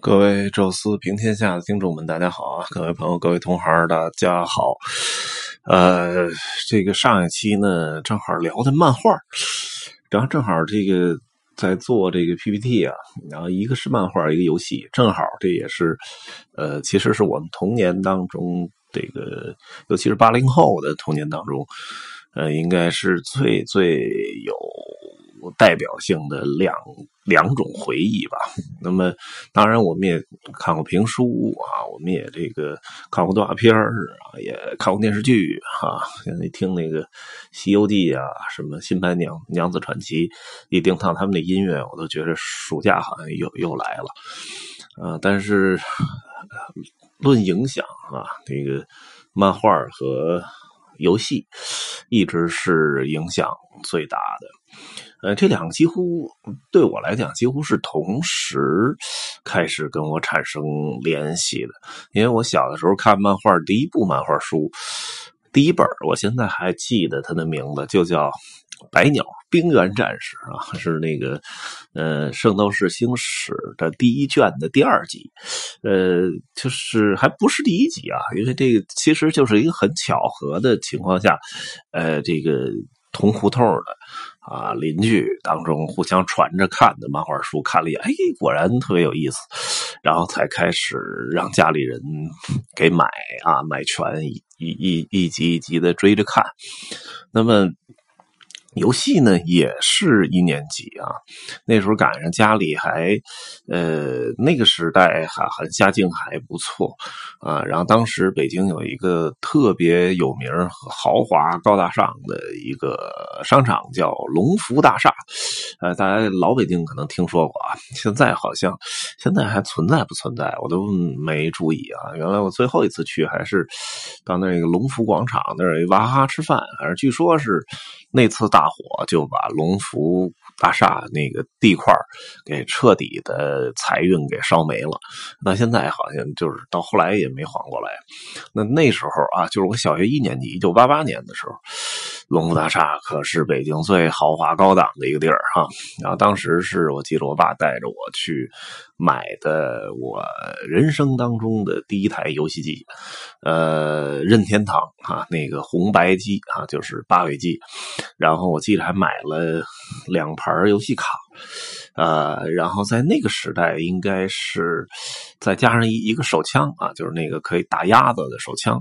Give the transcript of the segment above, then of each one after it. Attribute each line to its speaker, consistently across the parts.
Speaker 1: 各位宙斯平天下的听众们，大家好啊！各位朋友，各位同行，大家好。呃，这个上一期呢，正好聊的漫画，然后正好这个在做这个 PPT 啊，然后一个是漫画，一个游戏，正好这也是呃，其实是我们童年当中这个，尤其是八零后的童年当中，呃，应该是最最有。代表性的两两种回忆吧。那么，当然我们也看过评书啊，我们也这个看过动画片儿啊，也看过电视剧啊。现在听那个《西游记》啊，什么《新白娘娘子传奇》，一听到他们的音乐，我都觉得暑假好像又又来了啊。但是论影响啊，这个漫画和游戏一直是影响最大的。呃，这两个几乎对我来讲几乎是同时开始跟我产生联系的，因为我小的时候看漫画，第一部漫画书，第一本我现在还记得它的名字，就叫《百鸟冰原战士》啊，是那个呃《圣斗士星矢》的第一卷的第二集，呃，就是还不是第一集啊，因为这个其实就是一个很巧合的情况下，呃，这个同胡同的。啊，邻居当中互相传着看的漫画书，看了一眼，哎，果然特别有意思，然后才开始让家里人给买啊，买全一一一集一集的追着看，那么。游戏呢也是一年级啊，那时候赶上家里还，呃，那个时代还还家境还不错啊。然后当时北京有一个特别有名、豪华、高大上的一个商场，叫龙福大厦。呃，大家老北京可能听说过啊，现在好像现在还存在不存在，我都没注意啊。原来我最后一次去还是到那个龙福广场那儿娃哈哈吃饭，反正据说是那次大。火就把龙福大厦那个地块给彻底的财运给烧没了。那现在好像就是到后来也没缓过来。那那时候啊，就是我小学一年级，一九八八年的时候，龙福大厦可是北京最豪华高档的一个地儿哈。然后当时是我记得我爸带着我去买的我人生当中的第一台游戏机，呃，任天堂啊，那个红白机啊，就是八位机。然后我记得还买了两盘游戏卡。呃，然后在那个时代，应该是再加上一一个手枪啊，就是那个可以打鸭子的手枪。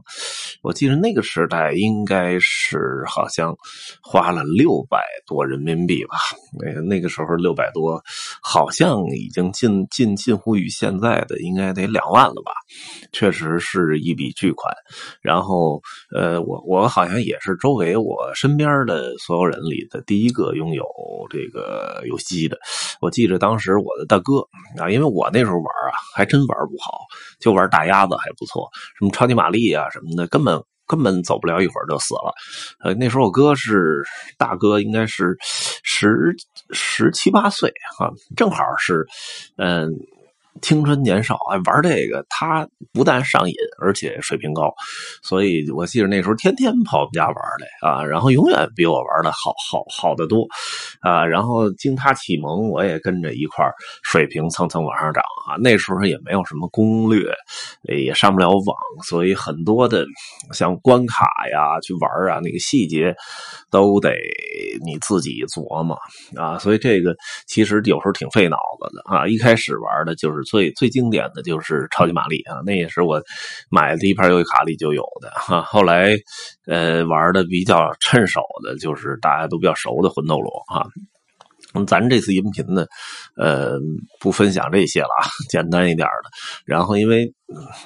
Speaker 1: 我记得那个时代应该是好像花了六百多人民币吧。那个那个时候六百多，好像已经近近近乎于现在的应该得两万了吧。确实是一笔巨款。然后呃，我我好像也是周围我身边的所有人里的第一个拥有这个游戏的。我记着当时我的大哥啊，因为我那时候玩啊，还真玩不好，就玩大鸭子还不错，什么超级玛丽啊什么的，根本根本走不了一会儿就死了。呃，那时候我哥是大哥，应该是十十七八岁啊，正好是嗯。青春年少，玩这个他不但上瘾，而且水平高，所以我记得那时候天天跑我们家玩来啊，然后永远比我玩的好好好的多啊，然后经他启蒙，我也跟着一块水平蹭蹭往上涨啊。那时候也没有什么攻略，也上不了网，所以很多的像关卡呀、去玩啊，那个细节都得你自己琢磨啊。所以这个其实有时候挺费脑子的啊。一开始玩的就是。最最经典的就是超级玛丽啊，那也是我买的一盘游戏卡里就有的哈。后来呃玩的比较趁手的就是大家都比较熟的魂斗罗啊。咱这次音频呢，呃，不分享这些了啊，简单一点的。然后因为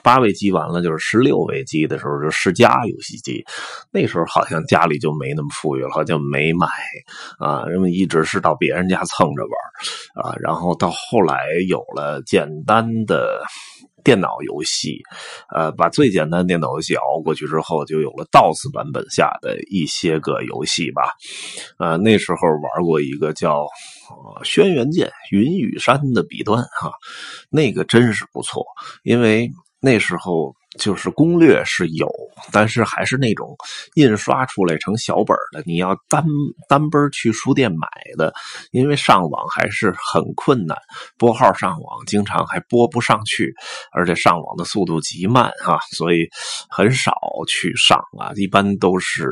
Speaker 1: 八位机完了，就是十六位机的时候，就世嘉游戏机。那时候好像家里就没那么富裕了，好像没买啊，因为一直是到别人家蹭着玩啊。然后到后来有了简单的。电脑游戏，呃，把最简单的电脑游戏熬过去之后，就有了 DOS 版本下的一些个游戏吧。呃，那时候玩过一个叫《轩辕剑云雨山》的笔端哈，那个真是不错，因为那时候就是攻略是有，但是还是那种印刷出来成小本的，你要单单本去书店买的，因为上网还是很困难，拨号上网经常还拨不上去，而且上网的速度极慢啊，所以很少去上啊，一般都是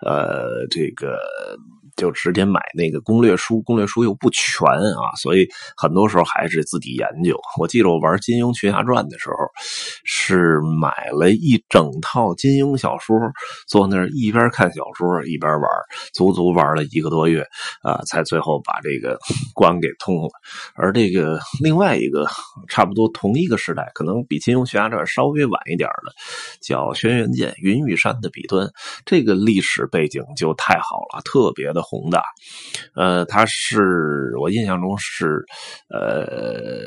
Speaker 1: 呃这个。就直接买那个攻略书，攻略书又不全啊，所以很多时候还是自己研究。我记得我玩《金庸群侠传》的时候，是买了一整套金庸小说，坐那儿一边看小说一边玩，足足玩了一个多月啊，才最后把这个关给通了。而这个另外一个差不多同一个时代，可能比《金庸悬崖传》稍微晚一点的，叫《轩辕剑：云雨山的笔端》，这个历史背景就太好了，特别的。宏大，呃，他是我印象中是，呃，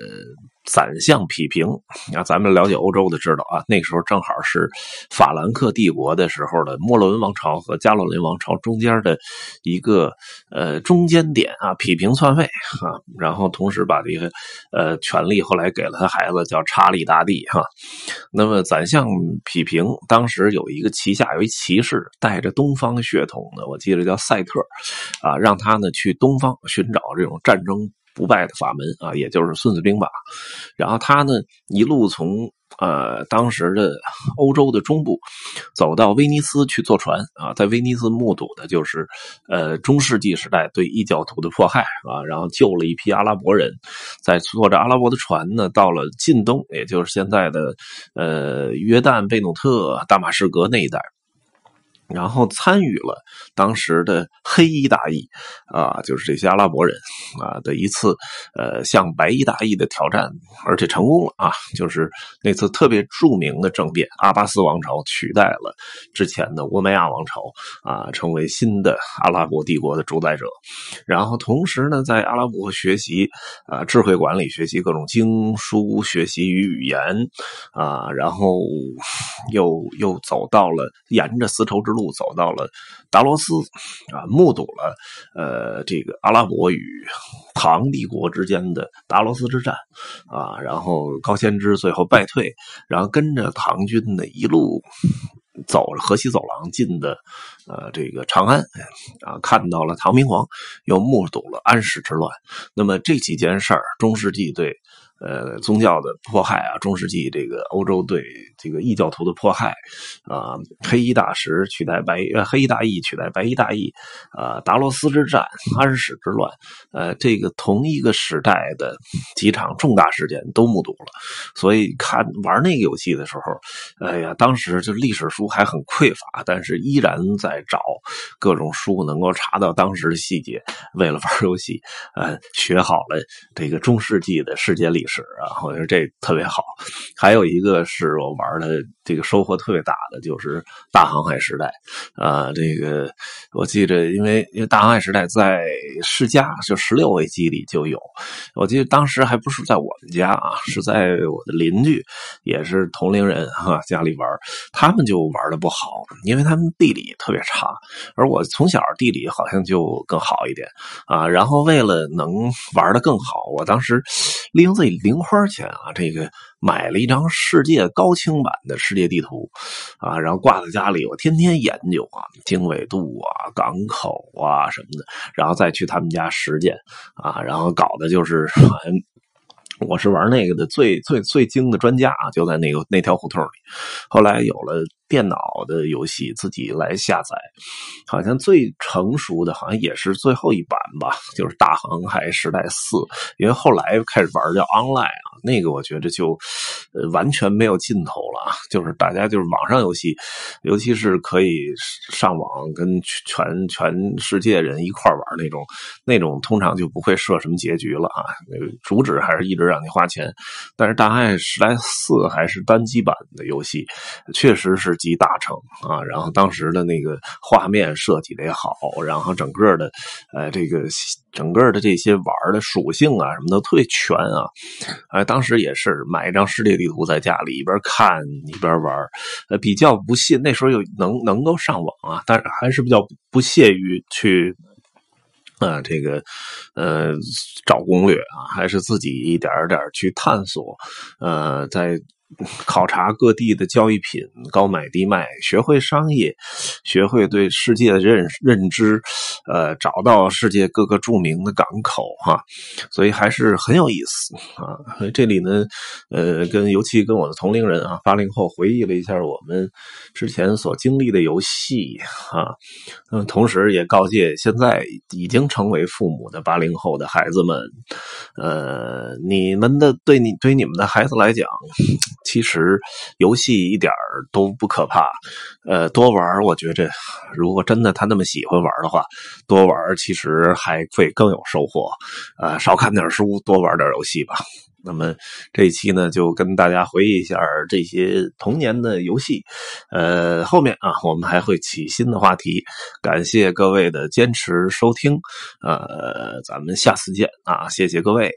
Speaker 1: 宰相匹平。啊，咱们了解欧洲的知道啊，那个时候正好是法兰克帝国的时候的莫洛文王朝和加洛林王朝中间的一个呃中间点啊，匹平篡位啊，然后同时把这个呃权力后来给了他孩子叫查理大帝哈。那么宰相匹平当时有一个旗下有一骑士带着东方血统的，我记得叫赛特。啊，让他呢去东方寻找这种战争不败的法门啊，也就是孙子兵法。然后他呢一路从呃当时的欧洲的中部走到威尼斯去坐船啊，在威尼斯目睹的就是呃中世纪时代对异教徒的迫害啊，然后救了一批阿拉伯人，在坐着阿拉伯的船呢到了近东，也就是现在的呃约旦、贝努特、大马士革那一带。然后参与了当时的黑衣大义啊，就是这些阿拉伯人啊的一次呃向白衣大义的挑战，而且成功了啊！就是那次特别著名的政变，阿巴斯王朝取代了之前的乌梅亚王朝啊，成为新的阿拉伯帝国的主宰者。然后同时呢，在阿拉伯学习啊智慧管理，学习各种经书，学习与语言啊，然后又又走到了沿着丝绸之路路。走到了达罗斯啊，目睹了呃这个阿拉伯与唐帝国之间的达罗斯之战啊，然后高仙芝最后败退，然后跟着唐军呢一路走河西走廊进的呃这个长安啊，看到了唐明皇，又目睹了安史之乱。那么这几件事儿，中世纪对。呃，宗教的迫害啊，中世纪这个欧洲对这个异教徒的迫害啊，黑衣大食取代白呃黑衣大义取代白衣大义啊，达罗斯之战、安史之乱，呃，这个同一个时代的几场重大事件都目睹了，所以看玩那个游戏的时候，哎呀，当时就历史书还很匮乏，但是依然在找各种书能够查到当时的细节，为了玩游戏，呃，学好了这个中世纪的世界历。是啊，我觉得这特别好。还有一个是我玩的这个收获特别大的，就是大航海时代啊。这个我记着，因为因为大航海时代在世嘉就十六位机里就有。我记得当时还不是在我们家啊，是在我的邻居，也是同龄人哈家里玩，他们就玩的不好，因为他们地理特别差，而我从小地理好像就更好一点啊。然后为了能玩的更好，我当时利用自己。零花钱啊，这个买了一张世界高清版的世界地图，啊，然后挂在家里，我天天研究啊，经纬度啊，港口啊什么的，然后再去他们家实践啊，然后搞的就是，我是玩那个的最最最精的专家啊，就在那个那条胡同里，后来有了。电脑的游戏自己来下载，好像最成熟的，好像也是最后一版吧，就是《大航海时代四》。因为后来开始玩叫 Online 啊，那个我觉得就完全没有尽头了。就是大家就是网上游戏，尤其是可以上网跟全全世界人一块玩那种，那种通常就不会设什么结局了啊。主旨还是一直让你花钱，但是《大航海时代四》还是单机版的游戏，确实是。集大成啊！然后当时的那个画面设计的也好，然后整个的，呃，这个整个的这些玩的属性啊，什么的特别全啊！哎，当时也是买一张世界地图在家里一边看一边玩，呃，比较不屑那时候又能能够上网啊，但是还是比较不屑于去。啊，这个，呃，找攻略啊，还是自己一点点去探索，呃，在考察各地的交易品，高买低卖，学会商业，学会对世界的认认知，呃，找到世界各个著名的港口哈，所以还是很有意思啊。这里呢，呃，跟尤其跟我的同龄人啊，八零后回忆了一下我们之前所经历的游戏啊，嗯，同时也告诫现在已经成为父母的八零后的孩子们，呃，你们的对你对你们的孩子来讲。其实游戏一点都不可怕，呃，多玩我觉着，如果真的他那么喜欢玩的话，多玩其实还会更有收获。呃，少看点书，多玩点游戏吧。那么这一期呢，就跟大家回忆一下这些童年的游戏。呃，后面啊，我们还会起新的话题。感谢各位的坚持收听，呃，咱们下次见啊！谢谢各位。